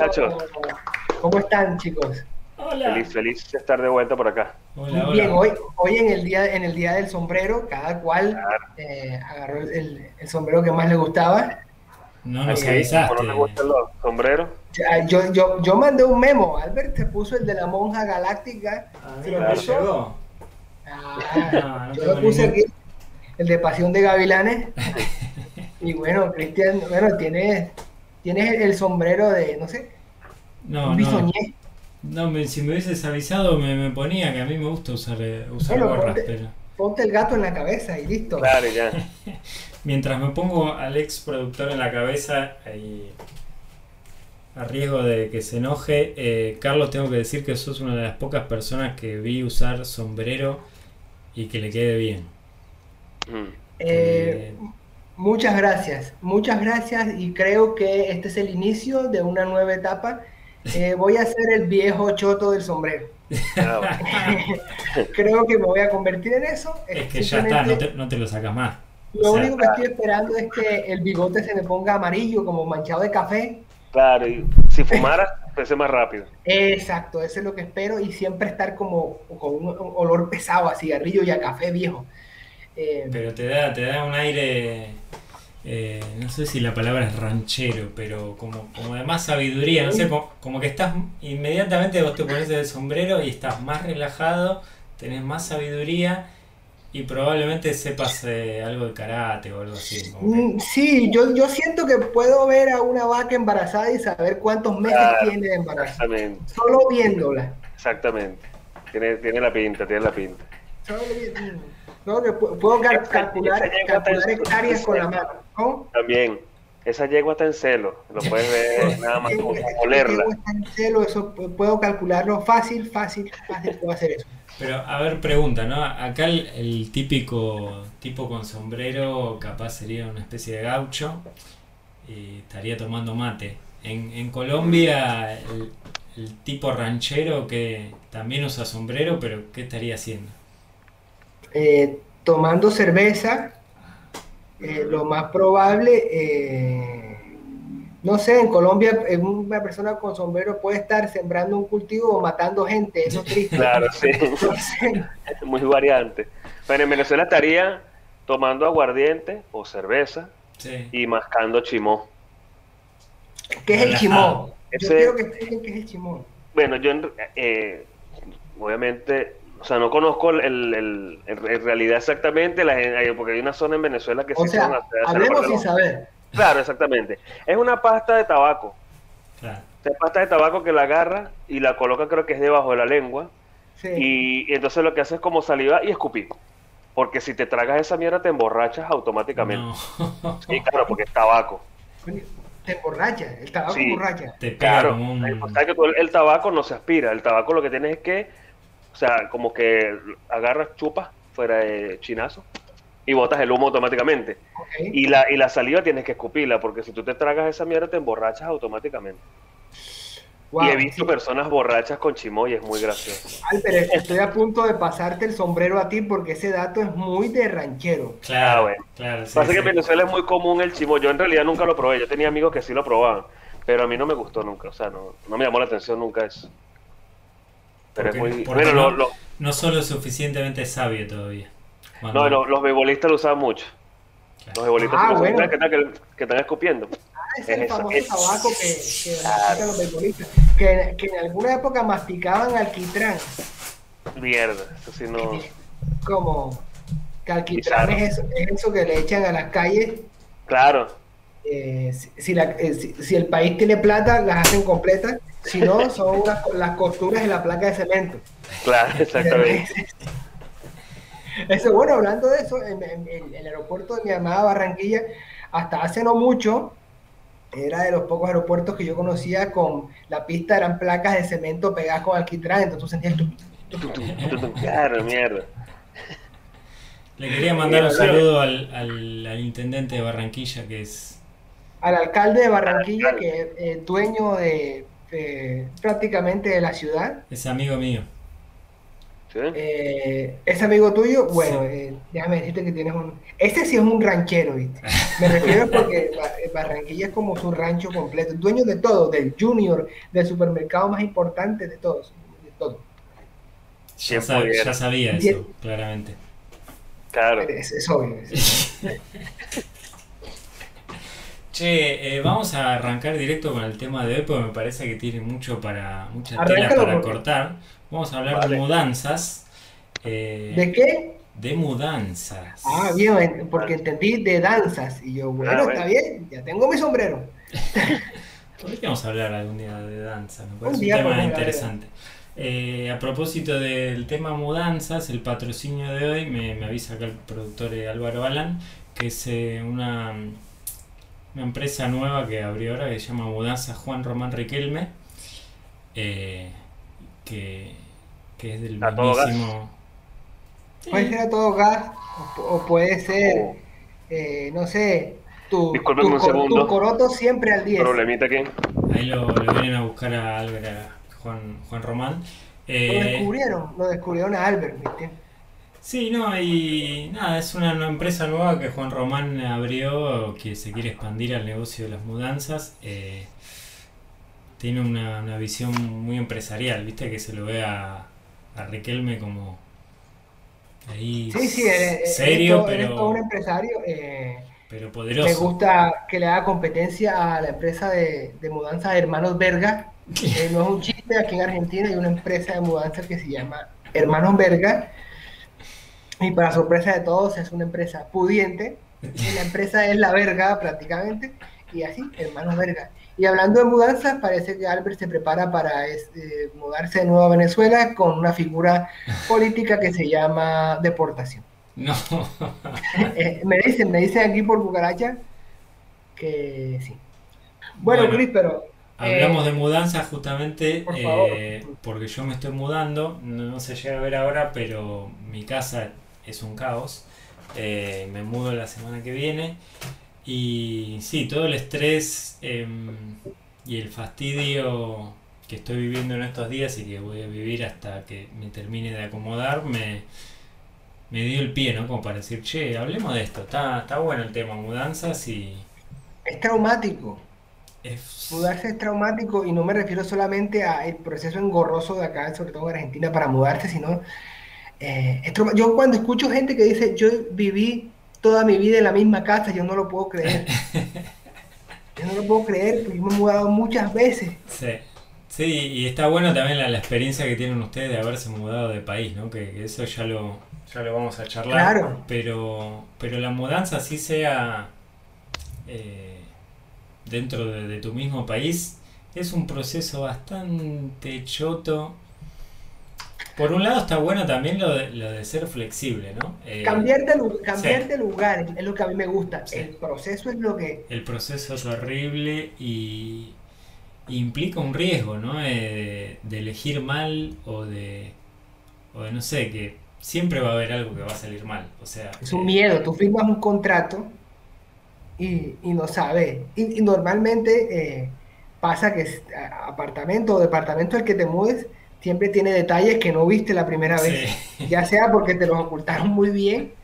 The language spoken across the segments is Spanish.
muchachos? ¿Cómo están, chicos? Hola. Feliz, feliz de estar de vuelta por acá. Hola, bien, hola. hoy, hoy en el día en el día del sombrero, cada cual eh, agarró el, el sombrero que más le gustaba. No nos Eh, avisaste. ¿Cómo no les gustan los sombreros? Ya, Yo, yo, yo mandé un memo. Albert se puso el de la monja galáctica. A ¿Se mí lo puso? llegó. Ah, No, no yo le puse aquí el de Pasión de Gavilanes. y bueno, Cristian, bueno, tienes, tienes el, el sombrero de, no sé, No, un no. bisoñé. No, me- si me hubieses avisado me, me ponía que a mí me gusta usar, eh, usar Bueno, gorras, ponte- pero Ponte el gato en la cabeza y listo. Claro, ya. mientras me pongo al ex productor en la cabeza y a riesgo de que se enoje, eh, Carlos, tengo que decir que sos una de las pocas personas que vi usar sombrero y que le quede bien. Mm. Eh, muchas gracias, muchas gracias y creo que este es el inicio de una nueva etapa. Eh, voy a ser el viejo choto del sombrero. Ah. Creo que me voy a convertir en eso. Es que ya está, no te, no te lo sacas más. Lo O sea, único que estoy esperando es que el bigote se me ponga amarillo, como manchado de café. Claro, y si fumaras, fuese más rápido. Exacto, eso es lo que espero y siempre estar como con un olor pesado a cigarrillo y a café viejo. Eh, Pero te da, te da un aire, eh, no sé si la palabra es ranchero, pero como, como de más sabiduría, no sé, como, como que estás, inmediatamente vos te pones el sombrero y estás más relajado, tenés más sabiduría y probablemente sepas eh, algo de karate o algo así. como que- mm, sí, yo, yo siento que puedo ver a una vaca embarazada y saber cuántos meses Claro. tiene de embarazo. Exactamente, Solo viéndola. exactamente. Tiene, tiene la pinta, tiene la pinta. Solo Puedo cal- calcular, calcular hectáreas con la mano. También, esa yegua está en celo, lo puedes ver nada más como olerla. Está en celo, eso pu- puedo calcularlo fácil, fácil, fácil puedo hacer eso. Pero, a ver, pregunta, ¿no? Acá el, el típico tipo con sombrero capaz sería una especie de gaucho y estaría tomando mate. En, en Colombia, el, el tipo ranchero que también usa sombrero, pero ¿qué estaría haciendo? Eh, tomando cerveza, eh, lo más probable, eh, no sé, en Colombia eh, una persona con sombrero puede estar sembrando un cultivo o matando gente, eso es triste. Claro, sí, sé. muy variante. Pero en Venezuela estaría tomando aguardiente o cerveza Sí. y mascando chimó. ¿Qué es el Relajado. chimón? Yo Ese- quiero que expliquen qué es el chimón. Bueno, yo en- eh, obviamente, o sea, no conozco el, el- el- realidad exactamente, la, hay- porque hay una zona en Venezuela que O sí sea, son hacer- hacer hablemos sin saber. Claro, exactamente. Es una pasta de tabaco. Claro. Es pasta de tabaco que la agarra y la coloca, creo que es debajo de la lengua. Sí. Y, y entonces lo que hace es como saliva y escupir. Porque si te tragas esa mierda te emborrachas automáticamente. No. Sí, claro, porque es tabaco. Te emborracha, el tabaco Sí. emborracha. Te Claro. como un... O sea, que tú el, el tabaco no se aspira. El tabaco lo que tienes es que, o sea, como que agarras chupas fuera de chinazo y botas el humo automáticamente. Y la, y la saliva tienes que escupirla, porque si tú te tragas esa mierda te emborrachas automáticamente. Wow, y he visto sí. personas borrachas con chimo y es muy gracioso. Ay, pero estoy a punto de pasarte el sombrero a ti porque ese dato es muy de ranchero. Claro, Ah, bueno. claro, sí, Pasa que sí. en Venezuela es muy común el chimo. Yo en realidad nunca lo probé. Yo tenía amigos que sí lo probaban. Pero a mí no me gustó nunca. O sea, no, no me llamó la atención nunca eso. Pero Porque- es muy. Bueno, no, lo- lo- no solo es suficientemente sabio todavía. Cuando- no, lo- los beibolistas lo usan mucho. Claro. Los beibolistas Ah, lo bueno. ¿Qué tal que, que están escupiendo? Ah, ese es el Es eso, famoso es- tabaco que, que Claro. mastican los beisbolistas. Que, que en alguna época masticaban alquitrán. Mierda. Eso sí no. Como que alquitrán es eso, es eso que le echan a las calles. Claro. eh, si, si la- eh, si- si el país tiene plata, las hacen completas. Si no, son unas- las costuras de la placa de cemento. Claro, exactamente. Eso, bueno, hablando de eso, en, en- en el aeropuerto de mi amada Barranquilla, hasta hace no mucho, era de los pocos aeropuertos que yo conocía con la pista eran placas de cemento pegadas con alquitrán, entonces tú sentías tu- Claro, mierda. Le quería mandar un saludo al, al, al intendente de Barranquilla, que es al alcalde de Barranquilla, que es eh, dueño de, de prácticamente de la ciudad. Es amigo mío. ¿Sí? Eh, ese amigo tuyo, bueno, eh, déjame decirte que tienes un... Ese sí es un ranchero, ¿viste? Me refiero porque eh, Barranquilla es como su rancho completo, dueño de todo, del Junior, del supermercado más importante de todos, de todo. Ya, sab- ya sabía eso, claramente. Claro. Es, es obvio. es- Che, eh, vamos a arrancar directo con el tema de hoy porque me parece que tiene mucho para mucha tela Arráncalo, para cortar. Vamos a hablar Vale. de mudanzas. eh, ¿De qué? de mudanzas. Ah, bien, porque entendí de danzas. Y yo, bueno, Ah, bueno. está bien, ya tengo mi sombrero. Podríamos hablar algún día de danza, me parece un, día tema interesante. Eh, a propósito del tema mudanzas, el patrocinio de hoy me, me avisa acá el productor Álvaro Balán, que es eh, una, una empresa nueva que abrió ahora que se llama Mudanzas Juan Román Riquelme, eh, que, que es del A todo gas. mismísimo... Puede ser a todo gas, o, o puede ser, Oh. eh, no sé, tu, tu, un cor- segundo. tu coroto siempre al 10. Problemita aquí. Ahí lo, lo vienen a buscar a Álvaro, a Juan, Juan Román. Lo Eh, descubrieron, lo descubrieron a Albert, ¿viste? Sí, no, y nada, es una, empresa nueva que Juan Román abrió que se quiere expandir al negocio de las mudanzas. eh, tiene una, una visión muy empresarial, viste, que se lo ve a, a Riquelme como ahí Sí, sí, eres, eres serio, todo, eres todo un pero, empresario. eh, pero me poderoso. gusta que le haga competencia a la empresa de, de mudanza de Hermanos Verga. Eh, no es un chiste, aquí en Argentina hay una empresa de mudanza que se llama Hermanos Verga. Y para sorpresa de todos, es una empresa pudiente. Y la empresa es la verga prácticamente. Y así, Hermanos Verga. Y hablando de mudanzas, parece que Albert se prepara para este, mudarse de nuevo a Venezuela con una figura política que se llama deportación. No, Eh, me dicen, me dicen aquí por cucaracha que sí. Bueno, Bueno, Chris, pero hablamos eh, de mudanzas justamente por favor. eh, porque yo me estoy mudando, no, no se llega a ver ahora, pero mi casa es un caos. Eh, me mudo la semana que viene y sí, todo el estrés em, y el fastidio que estoy viviendo en estos días y que voy a vivir hasta que me termine de acomodar me, me dio el pie, ¿no? Como para decir, che, hablemos de esto, está, está bueno el tema mudanzas y es traumático. es... Mudarse es traumático y no me refiero solamente al proceso engorroso de acá, sobre todo en Argentina, para mudarse, sino eh, Yo cuando escucho gente que dice, yo viví toda mi vida en la misma casa, yo no lo puedo creer. Yo no lo puedo creer, porque yo me he mudado muchas veces. Sí, sí, y está bueno también la, la experiencia que tienen ustedes de haberse mudado de país, ¿no? Que, que eso ya lo, ya lo vamos a charlar. Claro. Pero, pero la mudanza, así sea eh, dentro de, de tu mismo país, es un proceso bastante choto. Por un lado está bueno también lo de, lo de ser flexible, ¿no? Eh, Cambiar de, lugar es lo que a mí me gusta. Sí. El proceso es lo que... el proceso es horrible y, implica un riesgo, ¿no? Eh, de, de elegir mal o de, o de no sé, que siempre va a haber algo que va a salir mal. O sea, Es un eh, miedo, tú firmas un contrato y, y no sabes. Y, y normalmente eh, pasa que es, apartamento o departamento al que te mudes siempre tiene detalles que no viste la primera vez. sí, Ya sea porque te los ocultaron muy bien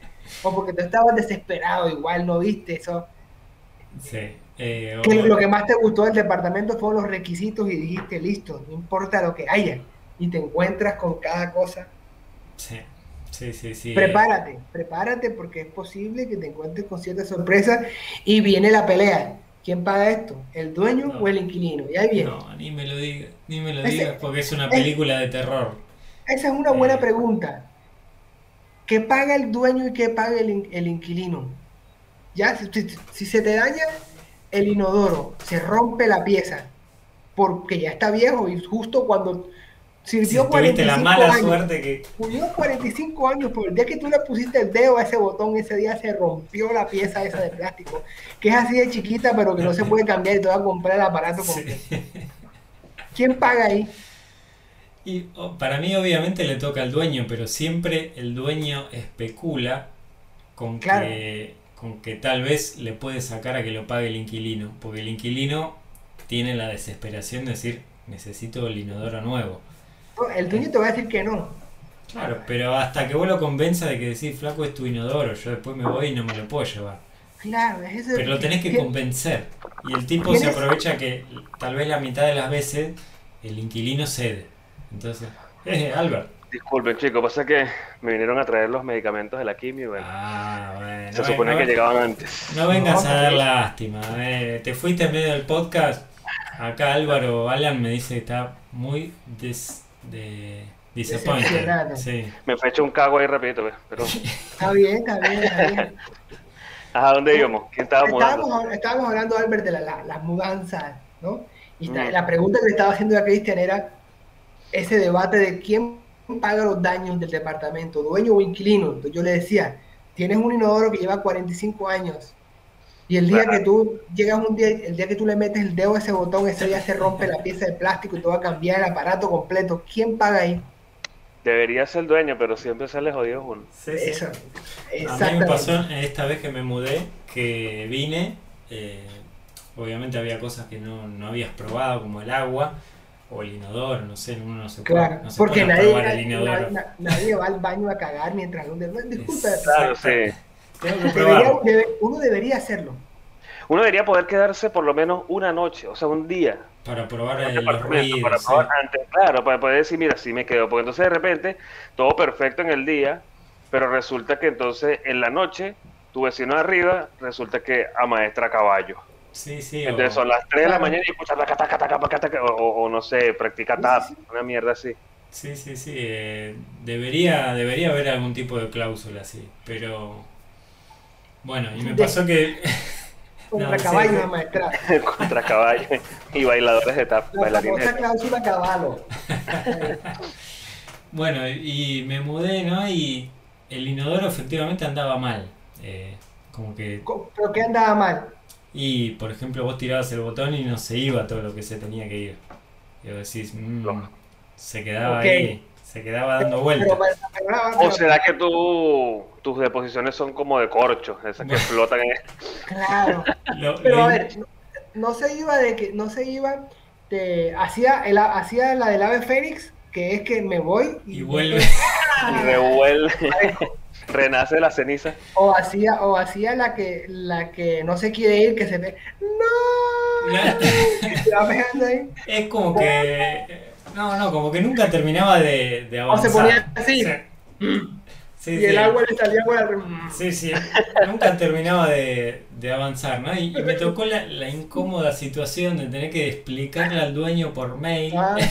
o porque tú estabas desesperado, igual no viste eso. sí, eh, Que lo que más te gustó del departamento fueron los requisitos y dijiste, listo, no importa lo que haya. Y te encuentras con cada cosa. sí, sí, sí, sí, Prepárate, prepárate porque es posible que te encuentres con ciertas sorpresas y viene la pelea. ¿Quién paga esto? ¿El dueño No. o el inquilino? Y ahí viene. No, ni me lo digas, ni me lo digas porque es una es- película de terror. Esa es una buena Eh. pregunta. ¿Qué paga el dueño y qué paga el, in- el inquilino? Ya, si, si- si se te daña el inodoro, se rompe la pieza porque ya está viejo y justo cuando Si sirvió la 45 mala años, suerte que... Murió 45 años, por el día que tú le pusiste el dedo a ese botón, ese día se rompió la pieza esa de plástico, que es así de chiquita, pero que no se puede cambiar y te va a comprar el aparato completo. Sí. ¿Quién paga ahí? Y para mí obviamente le toca al dueño, pero siempre el dueño especula con Claro. que con que tal vez le puede sacar a que lo pague el inquilino, porque el inquilino tiene la desesperación de decir necesito el inodoro nuevo. El dueño te va a decir que no. Claro, pero hasta que vos lo convenzas de que decís, flaco, es tu inodoro, yo después me voy y no me lo puedo llevar. Claro, es ese. Pero lo tenés que ¿Quién- convencer. Y el tipo se aprovecha que tal vez la mitad de las veces el inquilino cede. Entonces, eh, Albert. Disculpen, chicos, pasa que me vinieron a traer los medicamentos de la quimio bueno, Ah, bueno. se supone no- que llegaban antes. No vengas No, a dar lástima. eh, te fuiste en medio del podcast. Acá Álvaro Alan me dice que está muy des, de, disappointed. Sí. Me fue hecho un cago ahí rapidito, pues, pero... Está bien, está bien, está bien. ¿A dónde íbamos? ¿Quién estaba mudando? Estábamos, estábamos hablando, Albert, de la- la- las mudanzas, ¿no? Y está- Mm. la pregunta que le estaba haciendo a Cristian era ese debate de quién paga los daños del departamento, dueño o inquilino. Entonces yo le decía, tienes un inodoro que lleva 45 años y el día Claro. que tú llegas un día, el día que tú le metes el dedo a ese botón, ese día se rompe la pieza de plástico y te va a cambiar el aparato completo. ¿Quién paga ahí? Debería ser el dueño, pero siempre sale jodido uno. Eso. A mí me pasó esta vez que me mudé, que vine, eh, obviamente había cosas que no, no habías probado, como el agua o el inodoro, no sé, uno no se puede, Claro, no se porque puede nadie, probar el inodoro. nadie- nadie va al baño a cagar mientras uno... Disculpa, Claro, sí. Tengo que debería- probarlo. debe- uno debería hacerlo. Uno debería poder quedarse por lo menos una noche, o sea, un día. Para probar el ruidos. para sí. probar antes, claro, para poder decir, mira, sí me quedo. Porque entonces de repente, todo perfecto en el día, pero resulta que entonces en la noche, tu vecino de arriba, resulta que amaestra caballo. Sí, sí. Entonces o- son las 3 de la mañana y escuchas taca, taca, taca, taca, taca, o, o- o no sé, practica tap, una mierda así. Sí, sí, sí. eh, debería, debería haber algún tipo de cláusula así, pero... Bueno, y me De- pasó que... Contra No, sí, caballos sí. a maestrar. Contra caballo y bailadores de tap, La famosa cláusula caballo. Bueno, y me mudé, ¿no? Y el inodoro efectivamente andaba mal. eh, como que... ¿Pero qué andaba mal? Y, por ejemplo, vos tirabas el botón y no se iba todo lo que se tenía que ir. Y vos decís, mm, Lógico. se quedaba ahí, se quedaba dando vueltas. ¿O será que tú, tus deposiciones son como de corcho, esas que flotan en... Claro. Lo- Pero lo a ver, no, no se iba de que, no se iba de, hacía, el, hacía la del ave fénix, que es que me voy Y vuelve. y revuelve, renace de la ceniza. O hacía, o hacía la que, la que no se quiere ir, que se ve, no, La- se va pegando ahí. Es como que. No, no, como que nunca terminaba de, de O se avanzar. ponía así. Sí, sí. y sí. el agua le salía por. Sí, sí, nunca terminaba de, de avanzar, ¿no? Y, y me tocó la, la incómoda situación de tener que explicarle al dueño por mail. Ah,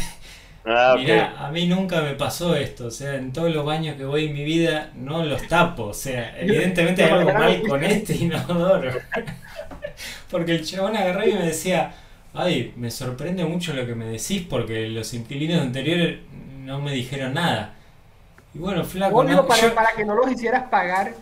Ah, ok. Mirá, a mí nunca me pasó esto, o sea, en todos los baños que voy en mi vida no los tapo, o sea, evidentemente hay algo mal con este inodoro. Porque el chabón agarró y me decía, ay, me sorprende mucho lo que me decís porque los inquilinos anteriores no me dijeron nada. Y bueno, flaco, obvio, ¿no? para, Yo- para que no los hicieras pagar,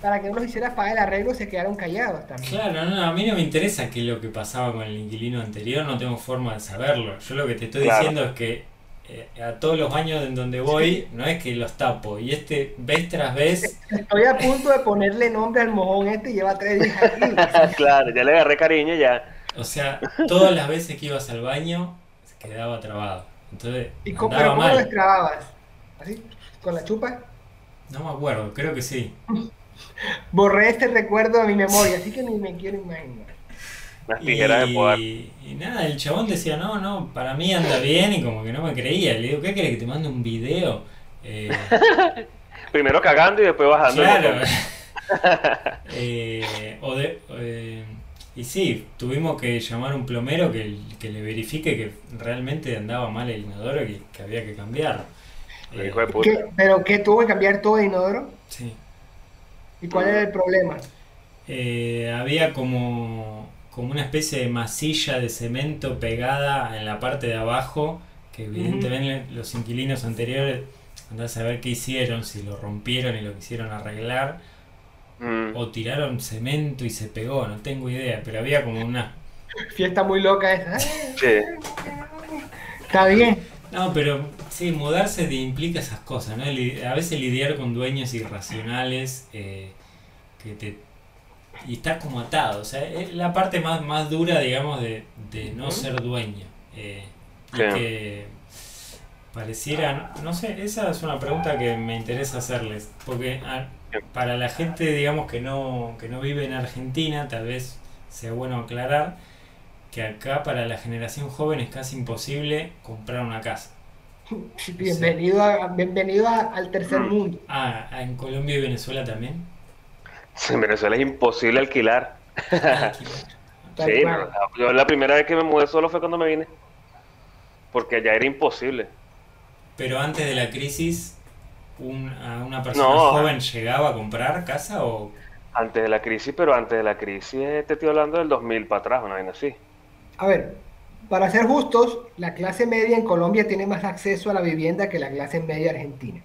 para que no los hicieras pagar el arreglo, se quedaron callados también. Claro, no, a mí no me interesa qué es lo que pasaba con el inquilino anterior, no tengo forma de saberlo. Yo lo que te estoy Claro. diciendo es que eh, a todos los baños en donde voy no es que los tapo y este vez tras vez Estoy a punto de ponerle nombre al mojón este y lleva tres días aquí. claro, ya le agarré cariño ya. O sea, todas las veces que ibas al baño se quedaba trabado. Entonces, ¿Y cómo, pero cómo lo destrababas? ¿Así? ¿Con la chupa? No me acuerdo, creo que sí. Borré este recuerdo de mi memoria, así que ni me quiero imaginar. Unas tijeras de podar. Y, y nada, el chabón decía, no, no, para mí anda bien y como que no me creía. Le digo, ¿qué querés que te mande un video? Eh, Primero cagando y después bajando. claro. Eh, o de, eh, y sí, tuvimos que llamar a un plomero que, que le verifique que realmente andaba mal el inodoro y que, que había que cambiarlo. El Eh. ¿Pero qué tuvo que cambiar todo de inodoro? sí. ¿Y cuál era el problema? Eh, había como, como una especie de masilla de cemento pegada en la parte de abajo, que evidentemente los inquilinos anteriores, andás a ver qué hicieron, si lo rompieron y lo quisieron arreglar, Mm. o tiraron cemento y se pegó, no tengo idea, pero había como una... Fiesta muy loca esa. Sí. Está bien. No, pero sí, mudarse te implica esas cosas, ¿no? A veces lidiar con dueños irracionales eh, que te... Y estás como atado, o sea, es la parte más, más dura, digamos, de, de no ser dueño. eh, y Sí. que Pareciera, no sé, esa es una pregunta que me interesa hacerles, porque para la gente, digamos, que no, que no vive en Argentina, tal vez sea bueno aclarar que acá para la generación joven es casi imposible comprar una casa. Bienvenido, a- bienvenido a- al tercer Mm. mundo. Ah, ah, en Colombia y Venezuela también. En Venezuela es imposible alquilar. Sí, no, yo la primera vez que me mudé solo fue cuando me vine. Porque allá era imposible. Pero antes de la crisis, un- a una persona No. joven llegaba a comprar casa o... Antes de la crisis, pero antes de la crisis, eh, te estoy hablando del 2000 para atrás, una vaina así. A ver, para ser justos, la clase media en Colombia tiene más acceso a la vivienda que la clase media argentina.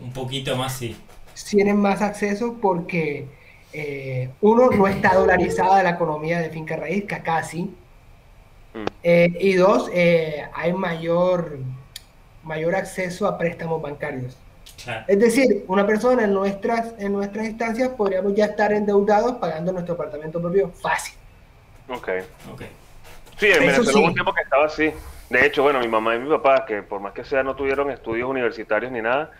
Un poquito más, sí. Tienen más acceso porque eh, uno no está dolarizada la economía de finca raíz, que sí. Mm. Eh, y dos, eh, hay mayor, mayor acceso a préstamos bancarios. Claro. Es decir, una persona en nuestras, en nuestras instancias podríamos ya estar endeudados pagando nuestro apartamento propio fácil. Ok. Ok. Sí, en Venezuela sí. hubo un tiempo que estaba así. De hecho, bueno, mi mamá y mi papá, que por más que sea no tuvieron estudios universitarios ni nada,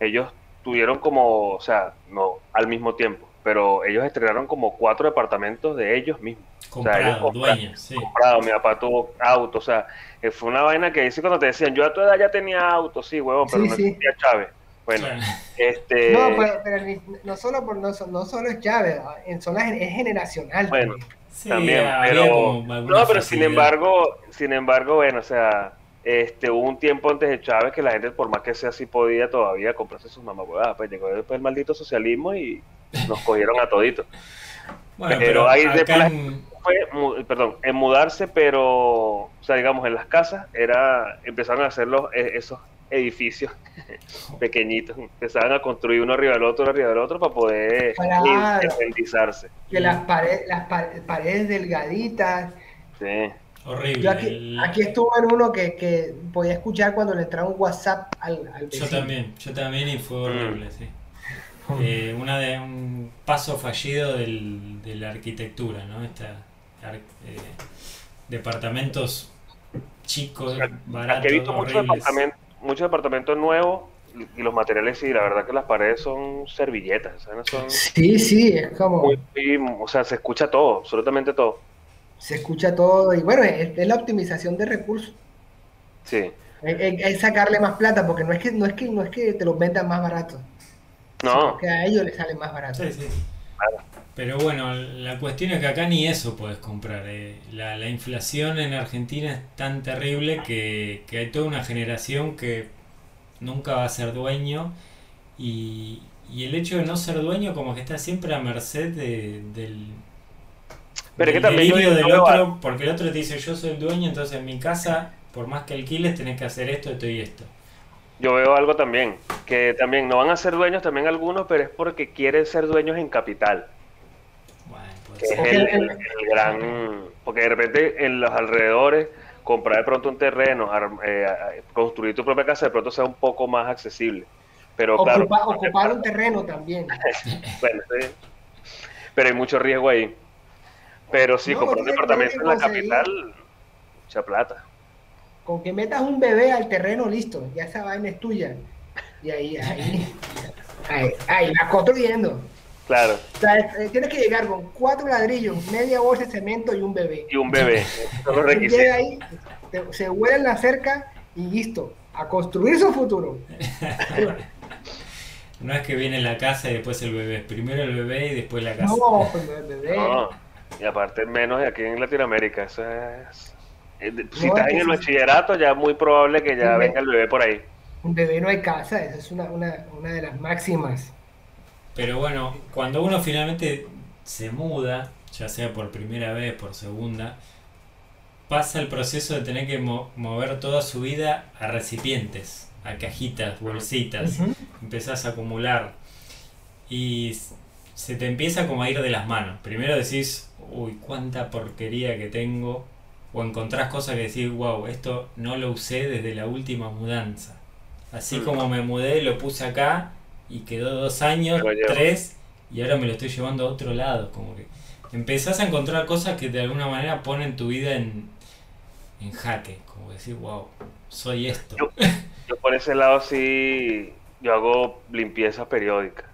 ellos tuvieron como, o sea, no al mismo tiempo, pero ellos estrenaron como cuatro departamentos de ellos mismos. Comprado, ellos compraron- dueño, sí. Comprado, mi papá tuvo auto, o sea, eh, fue una vaina que dice cuando te decían, yo a tu edad ya tenía auto, sí, huevón, pero Sí, no sí. existía Chávez. Bueno, Claro. este, No, pero, pero ni- no solo por no, no solo es Chávez, en zona es generacional. Bueno. también. Sí, también, había pero como no, pero sin embargo, sin embargo, bueno, o sea, este, hubo un tiempo antes de Chávez que la gente, por más que sea así, podía todavía comprarse sus mamahuevadas, pues llegó después el maldito socialismo y nos cogieron a toditos. Bueno, pero pero, hay de acá pla- en- Fue, perdón, en mudarse, pero, o sea, digamos, en las casas, era, empezaron a hacer los, eh, esos edificios pequeñitos, empezaban a construir uno arriba del otro, uno arriba del otro, para poder Claro. independizarse. Que las, paredes las pa- paredes delgaditas. Sí. horrible. Yo aquí, El- aquí estuve en uno que, que podía escuchar cuando le entraba un WhatsApp al, al Yo también, yo también y fue Mm. horrible, sí. Eh, una de un paso fallido del, de la arquitectura, ¿no? Esta, ar- eh, departamentos chicos, baratos, he visto muchos departamentos, muchos departamentos nuevos y los materiales sí, la verdad que las paredes son servilletas, ¿sabes? Son Sí, sí, es como muy- o sea, se escucha todo, absolutamente todo. se escucha todo y bueno, es, es la optimización de recursos. Sí. Es, es- es sacarle más plata porque no es que no es que no es que te los vendan más baratos, No, que a ellos les sale más barato. Sí, sí. Pero bueno, la cuestión es que acá ni eso puedes comprar. eh. La, la inflación en Argentina es tan terrible que, que hay toda una generación que nunca va a ser dueño y, y el hecho de no ser dueño como que está siempre a merced de- del, Pero es que del también yo- delirio del otro, porque el otro te dice yo soy el dueño, entonces en mi casa, por más que alquiles, tenés que hacer esto, esto y esto. Yo veo algo también, que también no van a ser dueños también algunos, pero es porque quieren ser dueños en capital. Bueno, puede que es el, el- el gran porque de repente en los alrededores comprar de pronto un terreno ar- eh, construir tu propia casa de pronto sea un poco más accesible pero claro Ocupa- ocupar un terreno también. bueno, sí. pero hay mucho riesgo ahí pero sí No, comprar un departamento en la conseguir. capital mucha plata Con que metas un bebé al terreno, listo, ya esa vaina es tuya. Y ahí, ahí, ahí, ahí vas construyendo. claro O sea, eh, tienes que llegar con cuatro ladrillos, media bolsa de cemento y un bebé. y un bebé Llega requisitos ahí, te- se huele en la cerca y listo, a construir su futuro. No es que viene la casa y después el bebé. Primero el bebé y después la casa. No, pues, el bebé. No, y aparte menos de aquí en Latinoamérica eso es eh, si No, estás es en el sí. bachillerato ya es muy probable que ya Sí, venga el bebé por ahí Un bebé no hay casa, esa es una, una, una de las máximas. Pero bueno, cuando uno finalmente se muda, ya sea por primera vez, por segunda, pasa el proceso de tener que mo- mover toda su vida a recipientes, a cajitas, bolsitas. Ujú. Empezás a acumular y se te empieza como a ir de las manos. Primero decís, uy, cuánta porquería que tengo. O encontrás cosas que decís, wow, esto no lo usé desde la última mudanza. Así Mm. como me mudé, lo puse acá y quedó dos años, tres, y ahora me lo estoy llevando a otro lado. Como que empezás a encontrar cosas que de alguna manera ponen tu vida en, en jaque, como decir, wow, soy esto. Yo, yo por ese lado sí, yo hago limpieza periódica.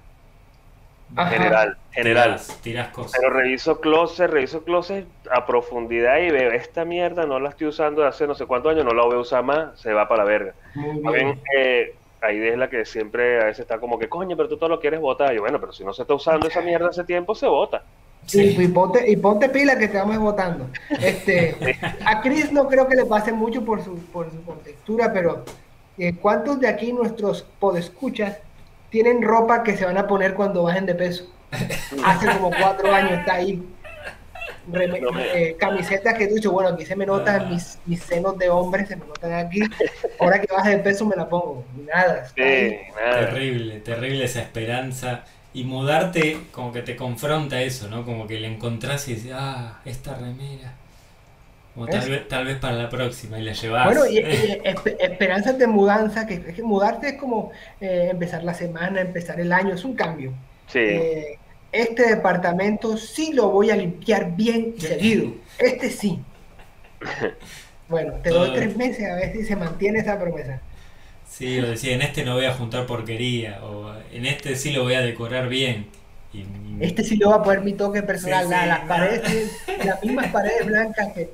Ajá. General, general. Tirás cosas. Pero reviso closet, reviso closet a profundidad y veo, esta mierda no la estoy usando de hace no sé cuántos años, no la voy a usar más, se va para la verga. Muy A bien. ver, eh, ahí es la que siempre a veces está como que, coño, pero tú todo lo quieres votar. Y yo, bueno, pero si no se está usando esa mierda hace tiempo, se vota. Sí, Sí. y, ponte, y ponte pila que te vamos votando. Este, a Chris no creo que le pase mucho por su, por su contextura, pero eh, ¿cuántos de aquí nuestros podescuchas tienen ropa que se van a poner cuando bajen de peso? Hace como cuatro años está ahí. Reme- No me- eh, camisetas que tú dices, bueno, aquí se me notan Ah. mis, mis senos de hombre, se me notan aquí. Ahora que baje de peso me la pongo. Sí, nada. Terrible, terrible esa esperanza. Y mudarte como que te confronta eso, ¿no? Como que le encontrás y dices, ah, esta remera. Como tal vez, tal vez para la próxima y la llevas. Bueno, y, y espe- esperanzas de mudanza, que, es que mudarte es como eh, empezar la semana, empezar el año, es un cambio. Sí, Eh, este departamento sí lo voy a limpiar bien y seguido. Este sí. Bueno, te doy tres meses a ver si se mantiene esa promesa. Sí, o decía, en este no voy a juntar porquería, o en este sí lo voy a decorar bien. Y, Este sí le va a poner mi toque personal. Sí, la- sí, las no. paredes, las mismas paredes blancas que.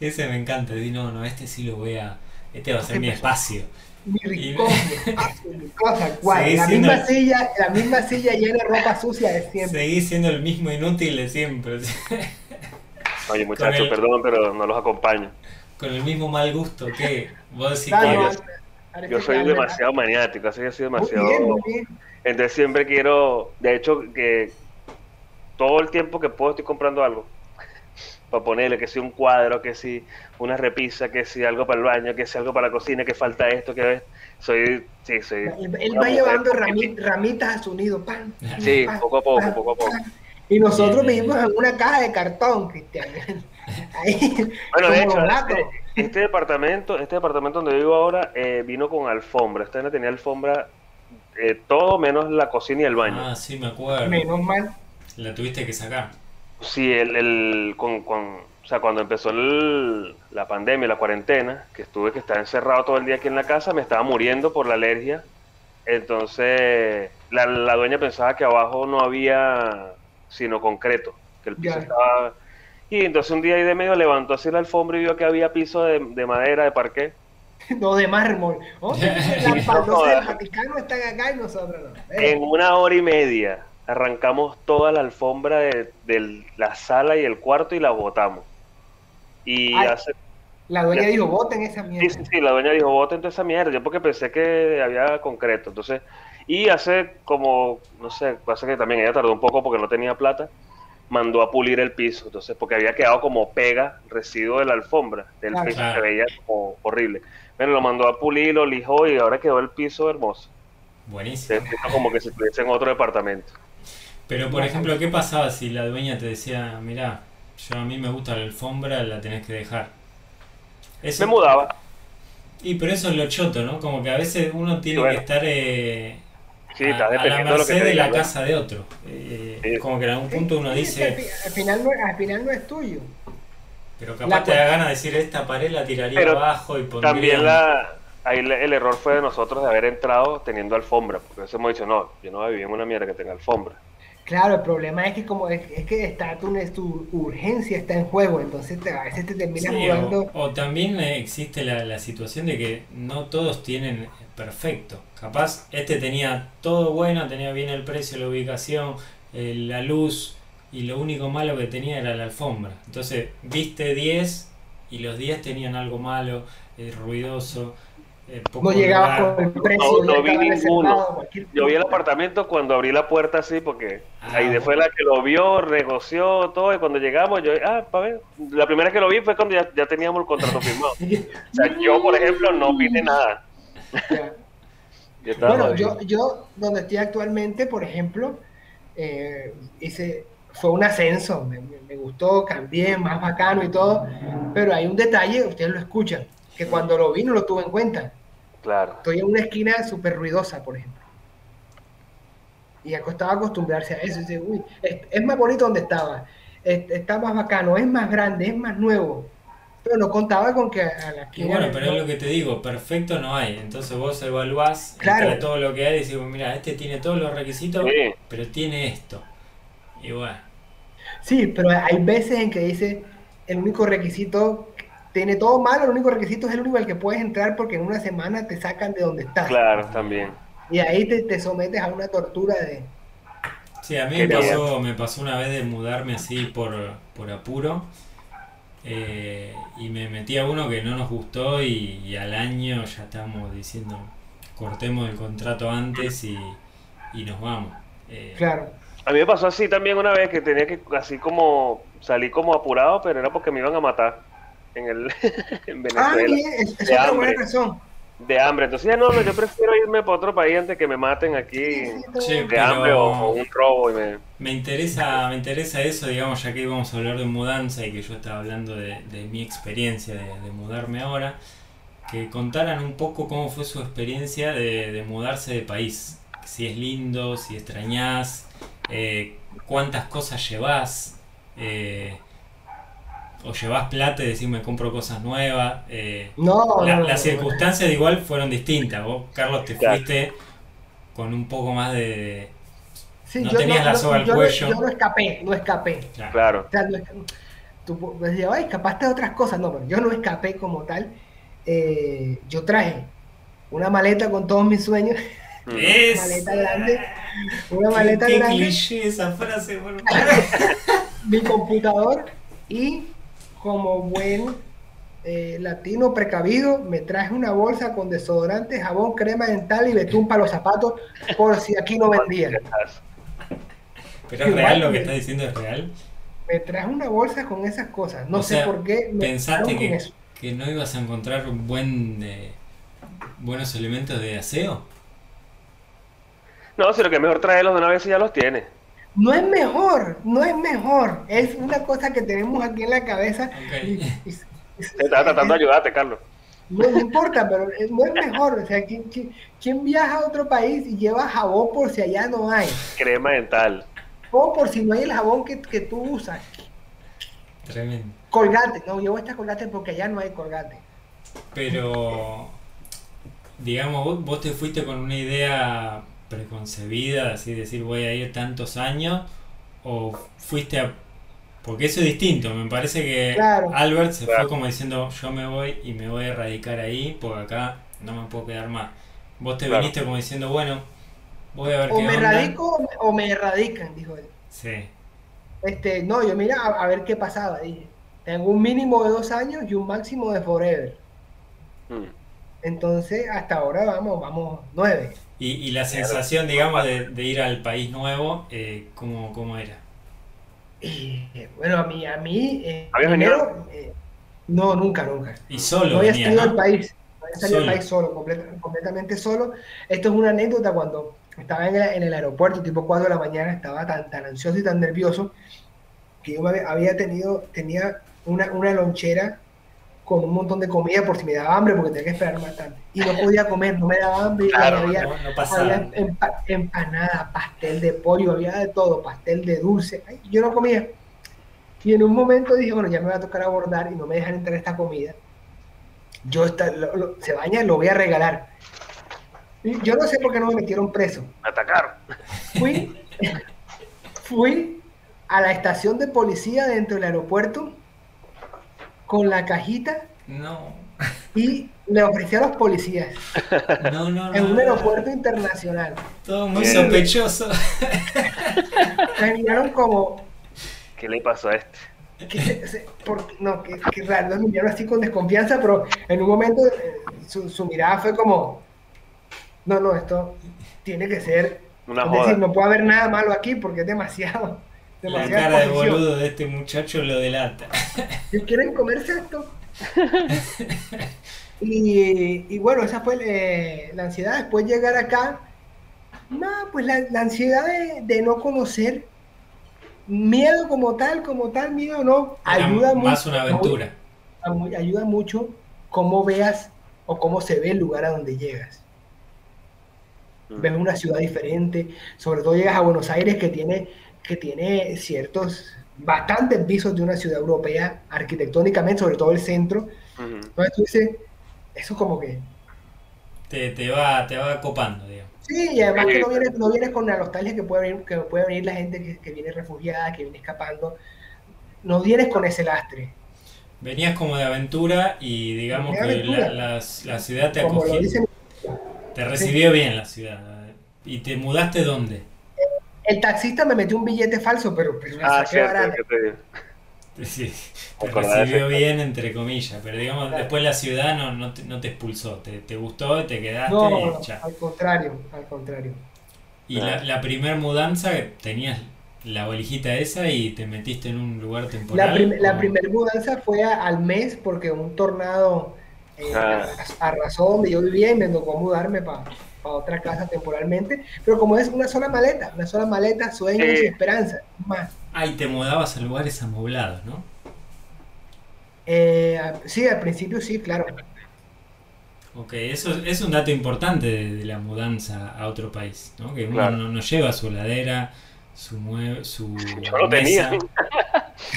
Ese me encanta, di, no, no, este sí lo voy a... Este va a ser ¿Qué mi espacio. Mi rincón, mi espacio, mi cosa, cual. Seguís La misma el- silla, la misma silla llena de ropa sucia de siempre. Seguí siendo el mismo inútil de siempre, oye muchachos, el- perdón, pero no los acompaño. con el mismo mal gusto que vos decís que... yo- soy demasiado maniático, así que soy Muy demasiado... bien, muy bien. Entonces siempre quiero, de hecho, que todo el tiempo que puedo estoy comprando algo. Para ponerle que si un cuadro, que si una repisa, que si algo para el baño, que si algo para la cocina, que falta esto, que ves. Soy, sí, soy. Él, él va llevando rami- ramitas a su nido. pan, Sí, pan, poco a poco, pan, poco a poco. pan. Y nosotros Bien, bien, vivimos en una caja de cartón, Cristian. Ahí, Bueno, de hecho, este, este departamento, este departamento donde vivo ahora, eh, vino con alfombra. Este no tenía alfombra, eh, todo menos la cocina y el baño. Ah, sí, me acuerdo. Menos mal. La tuviste que sacar. Sí, el, el- con, con- o sea, cuando empezó el- la pandemia, la cuarentena, que estuve que estar encerrado todo el día aquí en la casa, me estaba muriendo por la alergia. Entonces, la, la dueña pensaba que abajo no había sino concreto, que el piso Ya. estaba... Y entonces un día ahí de medio levantó así la alfombra y vio que había piso de, de madera, de parqué. No de mármol. Oh, las No jodas. del Vaticano están acá y nosotros no. Eh, En una hora y media arrancamos toda la alfombra de, de la sala y el cuarto y la botamos. Y Ay, hace la dueña ya. dijo, voten esa mierda. sí, sí, la dueña dijo, boten toda esa mierda, yo porque pensé que había concreto, entonces, y hace como, no sé, pasa que también ella tardó un poco porque no tenía plata, mandó a pulir el piso, entonces, porque había quedado como pega, residuo de la alfombra, del Claro. piso, Claro. se veía como horrible. Bueno, lo mandó a pulir, lo lijó y ahora quedó el piso hermoso, Buenísimo. se como que si estuviese en otro departamento. Pero, por ejemplo, ¿qué pasaba si la dueña te decía, mira, yo a mí me gusta la alfombra, la tenés que dejar? Eso, Me mudaba, Y pero eso es lo choto, ¿no? Como que a veces uno tiene bueno. que estar eh, sí, a, a la de merced de la casa de otro. Eh, Sí. Como que en algún punto uno Sí, dice, al fi- al final, no, al final no es tuyo. pero la capaz te da ganas de decir, esta pared la tiraría Pero abajo y pondría... También la, ahí le- el error fue de nosotros de haber entrado teniendo alfombra, porque a veces hemos dicho, no, yo no voy a vivir en una mierda que tenga alfombra. Claro, el problema es que como es, es que está tu, tu urgencia está en juego, entonces te- a veces te terminas Sí, mudando. o, o también existe la, la situación de que no todos tienen perfecto. Capaz este tenía todo bueno, tenía bien el precio, la ubicación, eh, la luz, y lo único malo que tenía era la alfombra. Entonces, viste 10 y los 10 tenían algo malo, eh, ruidoso, No llegabas lugar. con el precio, No, vi ninguno. Yo vi el apartamento cuando abrí la puerta así, porque Ah, ahí fue la que lo vio, negoció todo, y cuando llegamos, yo, ah, para ver, la primera que lo vi fue cuando ya, ya teníamos el contrato firmado. O sea, yo, por ejemplo, no opine nada. Yo estaba Bueno, yo, yo donde estoy actualmente, por ejemplo, eh, hice, fue un ascenso, me, me- me gustó, cambié, más bacano y todo, pero hay un detalle, ustedes lo escuchan, que cuando lo vi no lo tuve en cuenta. Claro. Estoy en una esquina súper ruidosa, por ejemplo. Y ya costaba acostumbrarse a eso. Dice, uy, es, es más bonito donde estaba. Es- está más bacano, es más grande, es más nuevo. pero no contaba con que a la Y bueno, pero es lo que te digo, perfecto no hay. Entonces vos evaluás Claro. entre todo lo que hay y decís, mira, este tiene todos los requisitos, Sí. pero tiene esto. Y bueno, Sí, pero hay veces en que dice el único requisito tiene todo malo, el único requisito es el único al que puedes entrar porque en una semana te sacan de donde estás. Claro, también. Y ahí te, te sometes a una tortura de... sí, a mí me pasó, me pasó una vez de mudarme así por, por apuro. eh, y me metí a uno que no nos gustó y, y al año ya estábamos diciendo cortemos el contrato antes y, y nos vamos. Eh, Claro. A mí me pasó así también una vez que tenía que, así como, salí como apurado, pero era porque me iban a matar en el en Ah, Venezuela. es, es De otra hambre. buena razón. De hambre. Entonces ya no, yo prefiero irme para otro país antes que me maten aquí Sí, de hambre o, un robo y me... Me interesa, me interesa eso, digamos, ya que íbamos a hablar de mudanza y que yo estaba hablando de, de mi experiencia de, de mudarme ahora, que contaran un poco cómo fue su experiencia de, de mudarse de país. Si es lindo, si extrañás, eh, cuántas cosas llevas, eh, o llevas plata y decís me compro cosas nuevas. eh, No, la- no, no, las circunstancias igual fueron distintas. Vos, Carlos, te Claro. fuiste con un poco más de... Sí, no tenías la soga al cuello. yo no escapé, no escapé. claro, Claro. O sea, tú decías, ay, escapaste de otras cosas. No, pero yo no escapé como tal. Eh, yo traje una maleta con todos mis sueños, Mm. Es- maleta grande, una Qué- maleta qué grande, cliché esa frase, boludo. mi computador y como buen eh, latino precavido, me traje una bolsa con desodorante, jabón, crema dental y betún para los zapatos por si aquí no vendían. Pero es real lo que estás diciendo, es real. Me traje una bolsa con esas cosas. No O sé sea, por qué. me ¿Pensaste que, eso. que no ibas a encontrar un buen eh, buenos elementos de aseo? No, si lo que mejor traerlos de una vez y ya los tiene. No es mejor, no es mejor. Es una cosa que tenemos aquí en la cabeza. Ok. y- y- y- Estaba tratando de ayudarte, Carlos. No, no importa, pero no es mejor. O sea, ¿quién, quién- quién viaja a otro país y lleva jabón por si allá no hay? Crema dental. O por si no hay el jabón que, que tú usas. Tremendo. Colgate, no, llevo esta colgate porque allá no hay colgate. Pero, digamos, vos, vos te fuiste con una idea preconcebida, así decir voy a ir tantos años, o fuiste a... Porque eso es distinto, me parece que Claro. Albert se Claro. fue como diciendo yo me voy y me voy a radicar ahí, porque acá no me puedo quedar más. Vos te Claro. viniste como diciendo, bueno, voy a ver O qué me onda. radico o me, o me erradican, dijo él. Sí, Este, no, yo mira a, a ver qué pasaba. Dije, tengo un mínimo de dos años y un máximo de forever. Mm. Entonces, hasta ahora vamos, vamos nueve. Y, y la sensación, digamos, de, de ir al país nuevo, eh, ¿cómo, ¿cómo era? Y eh, bueno, a mí, a mí, eh, ¿Habías primero, eh, no, nunca, nunca. Y solo no había venía, salido ¿no? del país, no había salido del Solo. país solo, completa- completamente solo. Esto es una anécdota cuando estaba en el, en el aeropuerto, tipo 4 de la mañana, estaba tan, tan ansioso y tan nervioso que yo me había tenido, tenía una, una lonchera con un montón de comida por si me daba hambre, porque tenía que esperar bastante. Y no podía comer, no me daba hambre, y Claro, había, No, no había empa- empanada, pastel de pollo, había de todo, pastel de dulce. Ay, yo no comía. Y en un momento dije, bueno, ya me va a tocar abordar y no me dejan entrar esta comida. Yo esta- lo- lo- se baña, lo voy a regalar. Y yo no sé por qué no me metieron preso. Me atacaron. Fui, fui a la estación de policía dentro del aeropuerto con la cajita No, y le ofrecí a los policías no, no, en un no. aeropuerto internacional. Todo muy sospechoso. Me miraron como, ¿Qué le pasó a este? que se- por- no, que, que raro, me miraron así con desconfianza, pero en un momento eh, su, su mirada fue como, no, no, esto tiene que ser, Una es joda. decir, no puede haber nada malo aquí porque es demasiado, La cara de boludo de este muchacho lo delata. ¿Y ¿Quieren comerse esto? y, y bueno, esa fue eh, la ansiedad. Después llegar acá, no, pues la, la ansiedad de, de no conocer, miedo como tal, como tal, miedo no, Era ayuda mucho. más una aventura. Ayuda mucho cómo veas o cómo se ve el lugar a donde llegas. Mm. Ves una ciudad diferente, sobre todo llegas a Buenos Aires que tiene, que tiene ciertos bastantes pisos de una ciudad europea, arquitectónicamente, sobre todo el centro. Entonces tú dices, eso como que... Te, te, va, te va copando, digamos. Sí, y además que no vienes, no vienes con la nostalgia que puede venir, que puede venir la gente que, que viene refugiada, que viene escapando. No vienes con ese lastre. Venías como de aventura y digamos que la, la, la, ciudad te acogió. Te recibió bien la ciudad. ¿Y te mudaste dónde? El taxista me metió un billete falso, pero, pero ah, saqué barato. Sí, te recibió bien, entre comillas, pero digamos, después la ciudad no, no, te, no te expulsó, te, te, gustó, te quedaste no, y al contrario, al contrario. Y la, la primera mudanza, tenías la valijita esa y te metiste en un lugar temporal. La, prim la primera mudanza fue a, al mes porque un tornado eh, ah. arrasó donde yo vivía y me tocó mudarme para otra casa temporalmente, pero como es una sola maleta, una sola maleta, sueños y esperanza, más. Ah, y te mudabas a lugares amoblados, ¿no? Eh, sí, al principio sí, claro. Ok, eso es un dato importante de, la mudanza a otro país, ¿no? Que uno no, lleva su ladera, su mueble, su Yo lo tenía.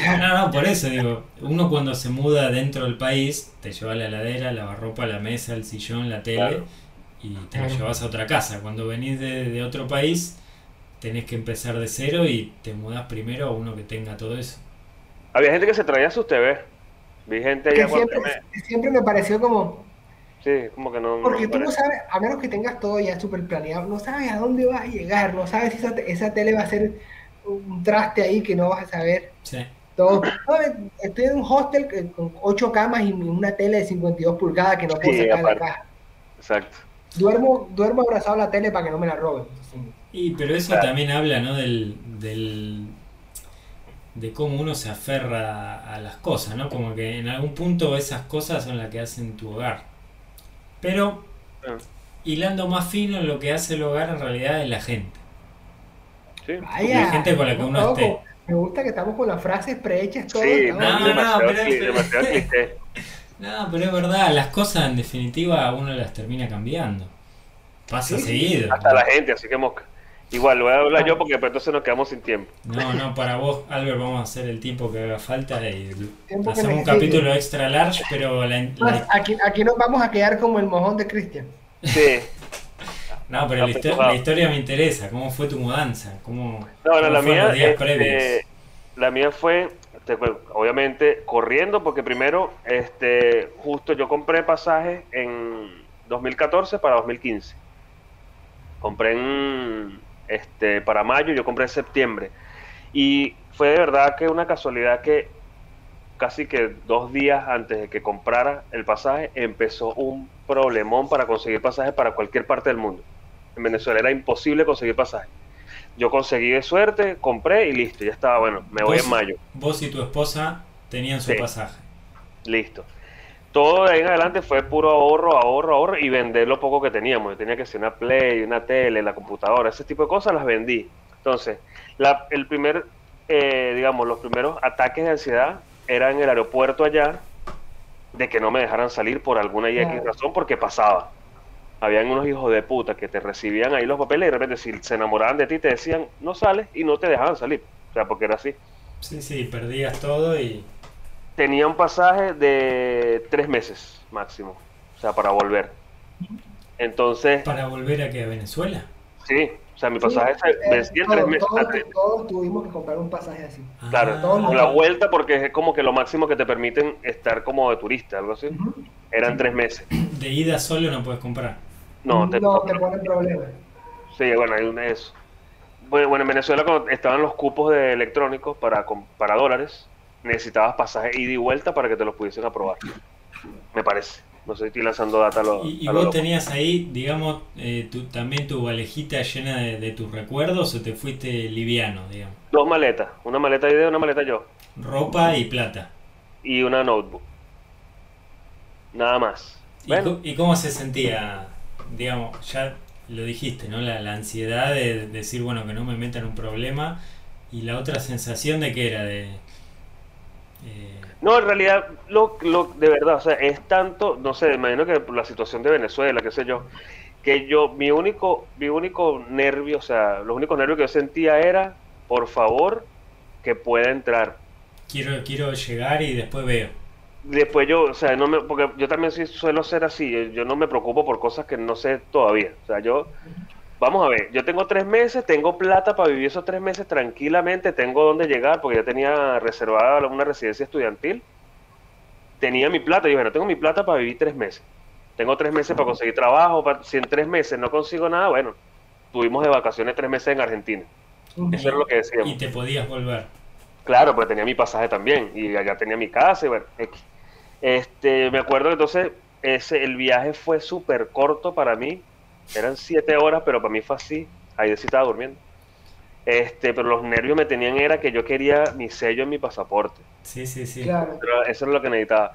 No, no, por eso digo, uno cuando se muda dentro del país, te lleva la heladera, la lavarropa, la mesa, el sillón, la tele, y te lo llevas a otra casa. Cuando venís de, otro país, tenés que empezar de cero y te mudas primero a uno que tenga todo eso. Había gente que se traía sus TV. Vi gente allá siempre, me... siempre me pareció como... Sí, como que no... Porque tú no sabes, a menos que tengas todo ya súper planeado, no sabes a dónde vas a llegar, no sabes si esa, esa tele va a ser un traste ahí que no vas a saber. Sí. Todo. estoy en un hostel con ocho camas y una tele de 52 pulgadas que no puedo sacar de la caja. Exacto. Duermo, duermo abrazado a la tele para que no me la roben. Y pero eso también habla, ¿no? Del, del, de cómo uno se aferra a las cosas, ¿no? Como que en algún punto esas cosas son las que hacen tu hogar. Pero ah. hilando más fino, lo que hace el hogar en realidad es la gente. Sí. la gente con la que uno esté. Me gusta que estamos con las frases prehechas todas. Sí, no, no, no, pero es, no, pero es verdad, las cosas en definitiva uno las termina cambiando. Pasa seguido. Hasta la gente, así que mosca. Igual, lo voy a hablar yo porque entonces nos quedamos sin tiempo. No, no, para vos, Albert, vamos a hacer el tiempo que haga falta y hacemos un capítulo extra large, pero Aquí, aquí nos vamos a quedar como el mojón de Cristian. Sí. no, pero la, historia me interesa. ¿Cómo fue tu mudanza? ¿Cómo, no, no, la mía, los días este, La mía fue, este, pues, obviamente, corriendo, porque primero, este, justo yo compré pasajes en 2014 para 2015. Compré en este, para mayo, yo compré en septiembre. Y fue de verdad que una casualidad que casi que dos días antes de que comprara el pasaje empezó un problemón para conseguir pasajes para cualquier parte del mundo. En Venezuela era imposible conseguir pasajes. Yo conseguí de suerte, compré y listo, ya estaba, bueno, me voy en mayo. Vos y tu esposa tenían su pasaje. Listo todo de ahí en adelante fue puro ahorro, ahorro, ahorro y vender lo poco que teníamos. Yo tenía que ser una Play, una tele, la computadora, ese tipo de cosas las vendí. Entonces, la, el primer, eh, digamos, los primeros ataques de ansiedad eran en el aeropuerto allá, de que no me dejaran salir por alguna y X razón, porque pasaba. Habían unos hijos de puta que te recibían ahí los papeles y de repente si se enamoraban de ti te decían no sales y no te dejaban salir. O sea, porque era así. Sí, sí, perdías todo y tenía un pasaje de tres meses máximo, o sea, para volver. Entonces... ¿Para volver a qué? ¿A Venezuela? Sí, o sea, mi pasaje se eh, vencía en tres meses. Todos, tuvimos que comprar un pasaje así. Claro, ah. la vuelta porque es como que lo máximo que te permiten estar como de turista, algo así. Eran tres meses. ¿De ida solo no puedes comprar? No, te, no, te ponen problemas. Sí, bueno, hay un eso. Bueno, bueno, en Venezuela cuando estaban los cupos de electrónicos para, para dólares, necesitabas pasaje ida y vuelta para que te los pudiesen aprobar. Me parece. No sé si estoy lanzando data a lo, ¿Y, vos tenías ahí, digamos, eh, tu, también tu valejita llena de, tus recuerdos o te fuiste liviano, digamos? Dos maletas. Una maleta de y una maleta yo. Ropa y plata. Y una notebook. Nada más. ¿Y, cómo se sentía, digamos, ya lo dijiste, ¿no? La, la ansiedad de decir, bueno, que no me metan un problema. Y la otra sensación de que era de eh, no, en realidad, lo, lo, de verdad, o sea, es tanto, no sé, imagino que por la situación de Venezuela, qué sé yo, que yo, mi único, mi único nervio, o sea, los únicos nervios que yo sentía era, por favor, que pueda entrar. Quiero, quiero llegar y después veo. Después yo, o sea, no me, porque yo también sí suelo ser así, yo, yo no me preocupo por cosas que no sé todavía. O sea, yo, vamos a ver, yo tengo tres meses, tengo plata para vivir esos tres meses tranquilamente, tengo dónde llegar, porque ya tenía reservada una residencia estudiantil. Tenía mi plata, y bueno, tengo mi plata para vivir tres meses. Tengo tres meses para conseguir trabajo, para- si en tres meses no consigo nada, bueno, tuvimos de vacaciones tres meses en Argentina. Eso era lo que decíamos. Y te podías volver. Claro, pues tenía mi pasaje también y allá tenía mi casa y bueno, X. Este, me acuerdo que entonces ese, el viaje fue súper corto para mí, eran siete horas, pero para mí fue así, ahí sí estaba durmiendo. Este, pero los nervios me tenían era que yo quería mi sello en mi pasaporte, Sí, sí, sí. Claro. pero eso era lo que necesitaba.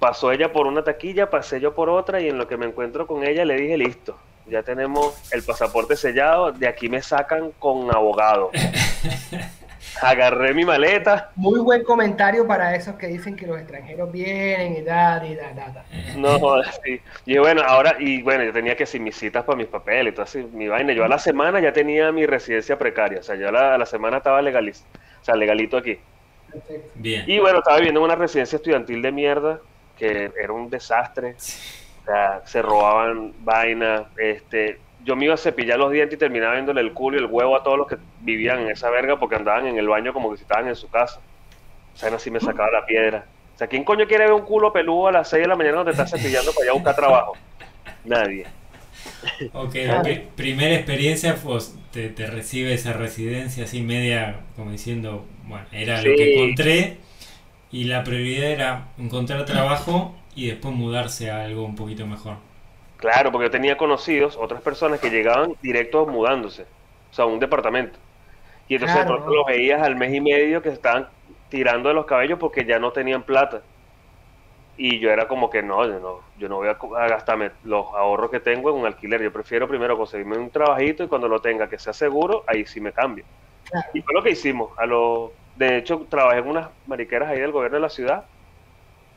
Pasó ella por una taquilla, pasé yo por otra y en lo que me encuentro con ella le dije, listo, ya tenemos el pasaporte sellado, de aquí me sacan con abogado. Agarré mi maleta, Muy buen comentario para esos que dicen que los extranjeros vienen y da, y da, da, da. No, sí. Y bueno, ahora, y bueno, yo tenía que hacer mis citas para mis papeles y todo así, mi vaina. Yo a la semana ya tenía mi residencia precaria, o sea, yo a la, a la semana estaba legaliz, o sea, legalito aquí. Perfecto. Bien. Y bueno, estaba viviendo en una residencia estudiantil de mierda, que era un desastre, o sea, se robaban vainas, este, yo me iba a cepillar los dientes y terminaba viéndole el culo y el huevo a todos los que vivían en esa verga porque andaban en el baño como que si estaban en su casa. O sea, así me sacaba la piedra. O sea, ¿quién coño quiere ver un culo peludo a las 6 de la mañana donde te estás cepillando para ir a buscar trabajo? Nadie. Ok. Primera experiencia, pues te, te recibe esa residencia así media, como diciendo, bueno, era lo que encontré. Y la prioridad era encontrar trabajo y después mudarse a algo un poquito mejor. Claro, porque yo tenía conocidos, otras personas que llegaban directos mudándose, o sea, a un departamento. Y entonces de Claro. pronto los veías al mes y medio que estaban tirando de los cabellos porque ya no tenían plata. Y yo era como que no, yo no, yo no voy a, gastarme los ahorros que tengo en un alquiler. Yo prefiero primero conseguirme un trabajito y cuando lo tenga que sea seguro, ahí sí me cambio. Claro. Y fue lo que hicimos. A lo, de hecho, trabajé en unas mariqueras ahí del gobierno de la ciudad.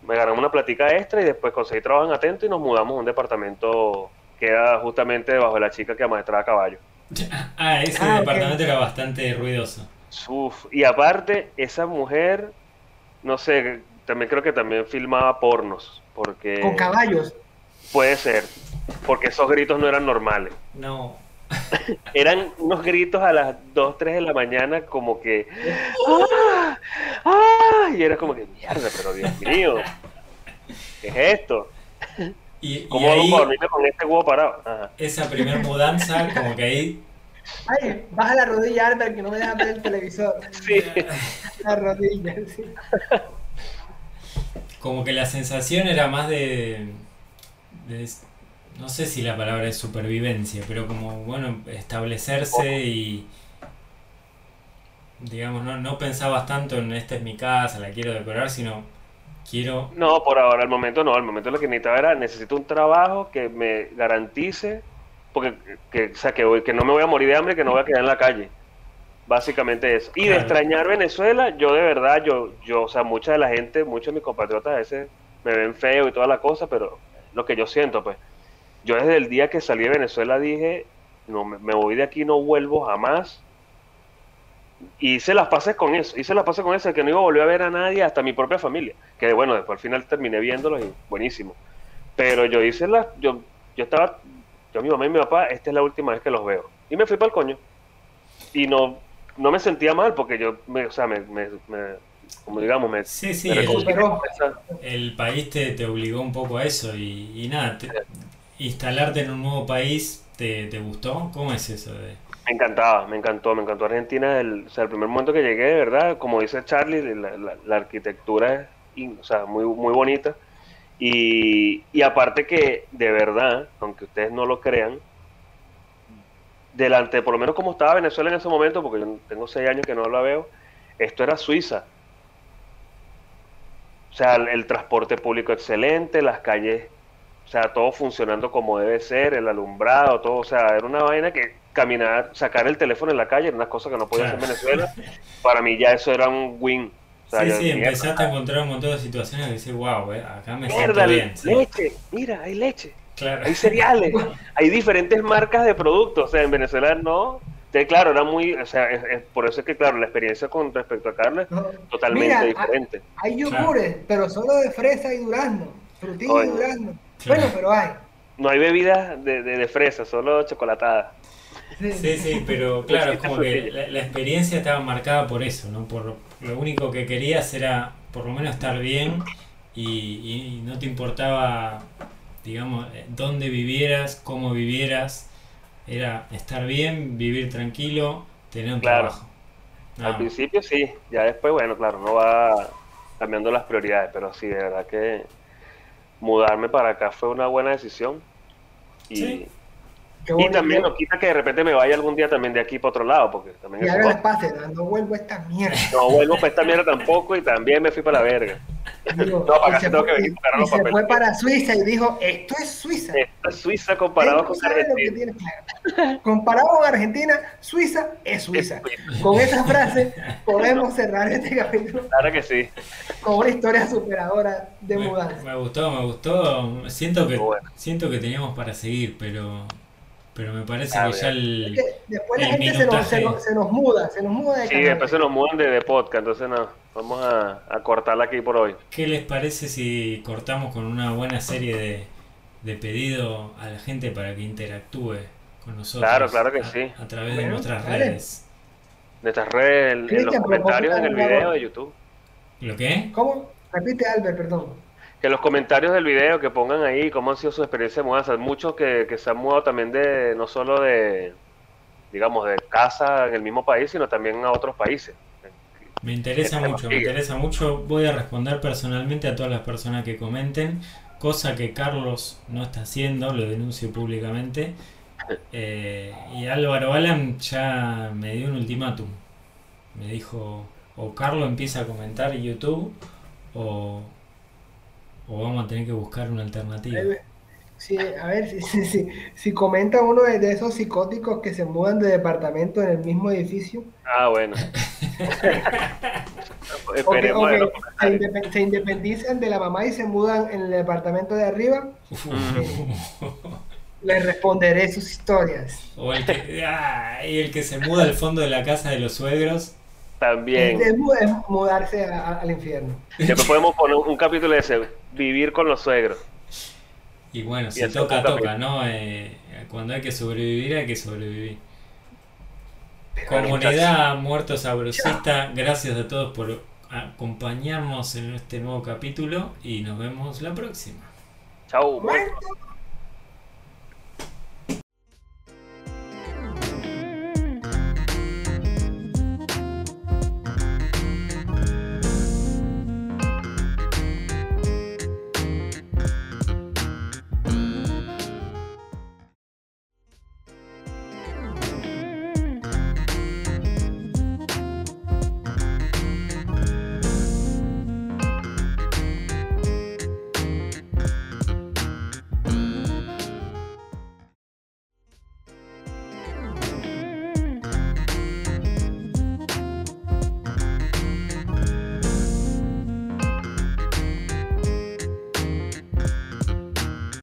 Me ganamos una platica extra y después conseguí trabajo en Atento y nos mudamos a un departamento que era justamente debajo de la chica que amaestraba caballo. Ah, ese Ah, departamento era bastante ruidoso. Uf, y aparte, esa mujer, no sé, también creo que también filmaba pornos, porque Con caballos. puede ser, porque esos gritos no eran normales. No. Eran unos gritos a las 2, 3 de la mañana como que... ¡Ah! ¡Ah! Y era como que, mierda, pero Dios mío, ¿qué es esto? Y, y ¿Cómo hago ahí, con este huevo parado? Ajá. esa primera mudanza, como que ahí Ay, baja la rodilla, Albert, que no me deja ver el televisor. Sí, La rodilla, sí. como que la sensación era más de, de- no sé si la palabra es supervivencia, pero como, bueno, establecerse y, digamos, no, no pensabas tanto en esta es mi casa, la quiero decorar, sino quiero, No, por ahora, al momento no. Al momento lo que necesitaba era, necesito un trabajo que me garantice, porque, que, o sea, que, voy- que no me voy a morir de hambre, que no voy a quedar en la calle. Básicamente eso. Y de extrañar Venezuela, yo de verdad, yo, yo, o sea, mucha de la gente, muchos de mis compatriotas a veces me ven feo y toda la cosa, pero lo que yo siento, pues, yo desde el día que salí de Venezuela dije, no, me, voy de aquí, no vuelvo jamás. Y hice las pases con eso, hice las pases con eso, que no iba a volver a ver a nadie, hasta mi propia familia. Que bueno, después al final terminé viéndolos y buenísimo. Pero yo hice las, yo, yo estaba, yo mi mamá y mi papá, esta es la última vez que los veo. Y me fui para el coño. Y no, no me sentía mal porque yo, me, o sea, me, me- me- como digamos, me, sí, sí, me el, el país te, te obligó un poco a eso y, y nada, te- instalarte en un nuevo país, ¿te, gustó? ¿Cómo es eso de...? Me encantaba, me encantó, me encantó Argentina. El, o sea, el primer momento que llegué, de verdad, como dice Charlie, la, arquitectura es o sea, muy, muy bonita. Y, y aparte que, de verdad, aunque ustedes no lo crean, delante, por lo menos como estaba Venezuela en ese momento, porque yo tengo seis años que no la veo, esto era Suiza. O sea, el transporte público excelente, las calles, o sea, todo funcionando como debe ser, el alumbrado, todo, o sea, era una vaina que caminar, sacar el teléfono en la calle era una cosa que no podía hacer en Venezuela. Para mí ya eso era un win. O sea, Sí, sí, empezaste a encontrar un montón de situaciones que dices, wow, eh, acá me Mierda, siento bien. sí". leche, mira, hay leche, Claro. hay cereales, hay diferentes marcas de productos. O sea, en Venezuela no, Sí, claro, era muy, o sea, es, es- por eso es que, claro, la experiencia con respecto a No. es totalmente Mira, diferente. Hay yogures, pero solo de fresa y durazno. Frutilla y durazno. Bueno, pero hay. No hay bebidas de, de, de fresa, solo chocolatada. Sí, sí, pero claro, es como que la, la experiencia estaba marcada por eso, ¿no? Por lo único que querías era por lo menos estar bien y, y no te importaba, digamos, eh, dónde vivieras, cómo vivieras, era estar bien, vivir tranquilo, tener un Claro. trabajo. Al principio sí, ya después, bueno, claro, no va cambiando las prioridades, pero sí, de verdad que mudarme para acá fue una buena decisión. Y, Sí. Qué y también no quita que de repente me vaya algún día también de aquí para otro lado, porque también Y haga el no, espacio, no vuelvo a esta mierda. no vuelvo para esta mierda tampoco y también me fui para la verga. Digo, No, para y acá se tengo fue- que venir para los se papeles. fue para Suiza y dijo, esto es Suiza. Esta es Suiza comparado con Argentina. claro. Comparado con Argentina, Suiza es Suiza. Es. Con esa frase podemos cerrar este capítulo Claro que sí. con una historia superadora de Me, mudanza. me gustó, me gustó. Siento que, Bueno. siento que teníamos para seguir, pero, pero me parece Ah, que ya Es el... que después la el gente se nos, se, nos, se nos muda, se nos muda de Sí, canal. después se nos mudan de, de podcast, entonces no, vamos a, a cortarla aquí por hoy. ¿Qué les parece si cortamos con una buena serie de, de pedido a la gente para que interactúe con nosotros? Claro, claro que a- sí. A, través de nuestras dale. redes. De estas redes, en, en los comentarios en el video de YouTube. ¿Lo qué? ¿Cómo? Repite, Albert, perdón. Que los comentarios del video que pongan ahí cómo han sido sus experiencias de mudanza. Muchos que, que se han mudado también de, no solo de, digamos, de casa en el mismo país, sino también a otros países. Me interesa Este mucho, me interesa mucho. Voy a responder personalmente a todas las personas que comenten, cosa que Carlos no está haciendo, lo denuncio públicamente. Eh, y Álvaro Alan ya me dio un ultimátum. Me dijo, o Carlos empieza a comentar en YouTube, o, o vamos a tener que buscar una alternativa. Sí, a ver, si, si, si, si comenta uno de, de esos psicóticos que se mudan de departamento en el mismo edificio, Ah, bueno. o que, que se, comentarios. indepe- se independizan de la mamá y se mudan en el departamento de arriba, les responderé sus historias. o el que, ah, y el que se muda al fondo de la casa de los suegros. También. Es, mu- es mudarse a- a- al infierno. Después podemos poner un capítulo de ese, vivir con los suegros. Y bueno, si Y toca, toca, capítulo. ¿no? Eh, cuando hay que sobrevivir, hay que sobrevivir. Pero, Comunidad Muerto Sabrosista, gracias a todos por acompañarnos en este nuevo capítulo y nos vemos la próxima. Chau. Muerto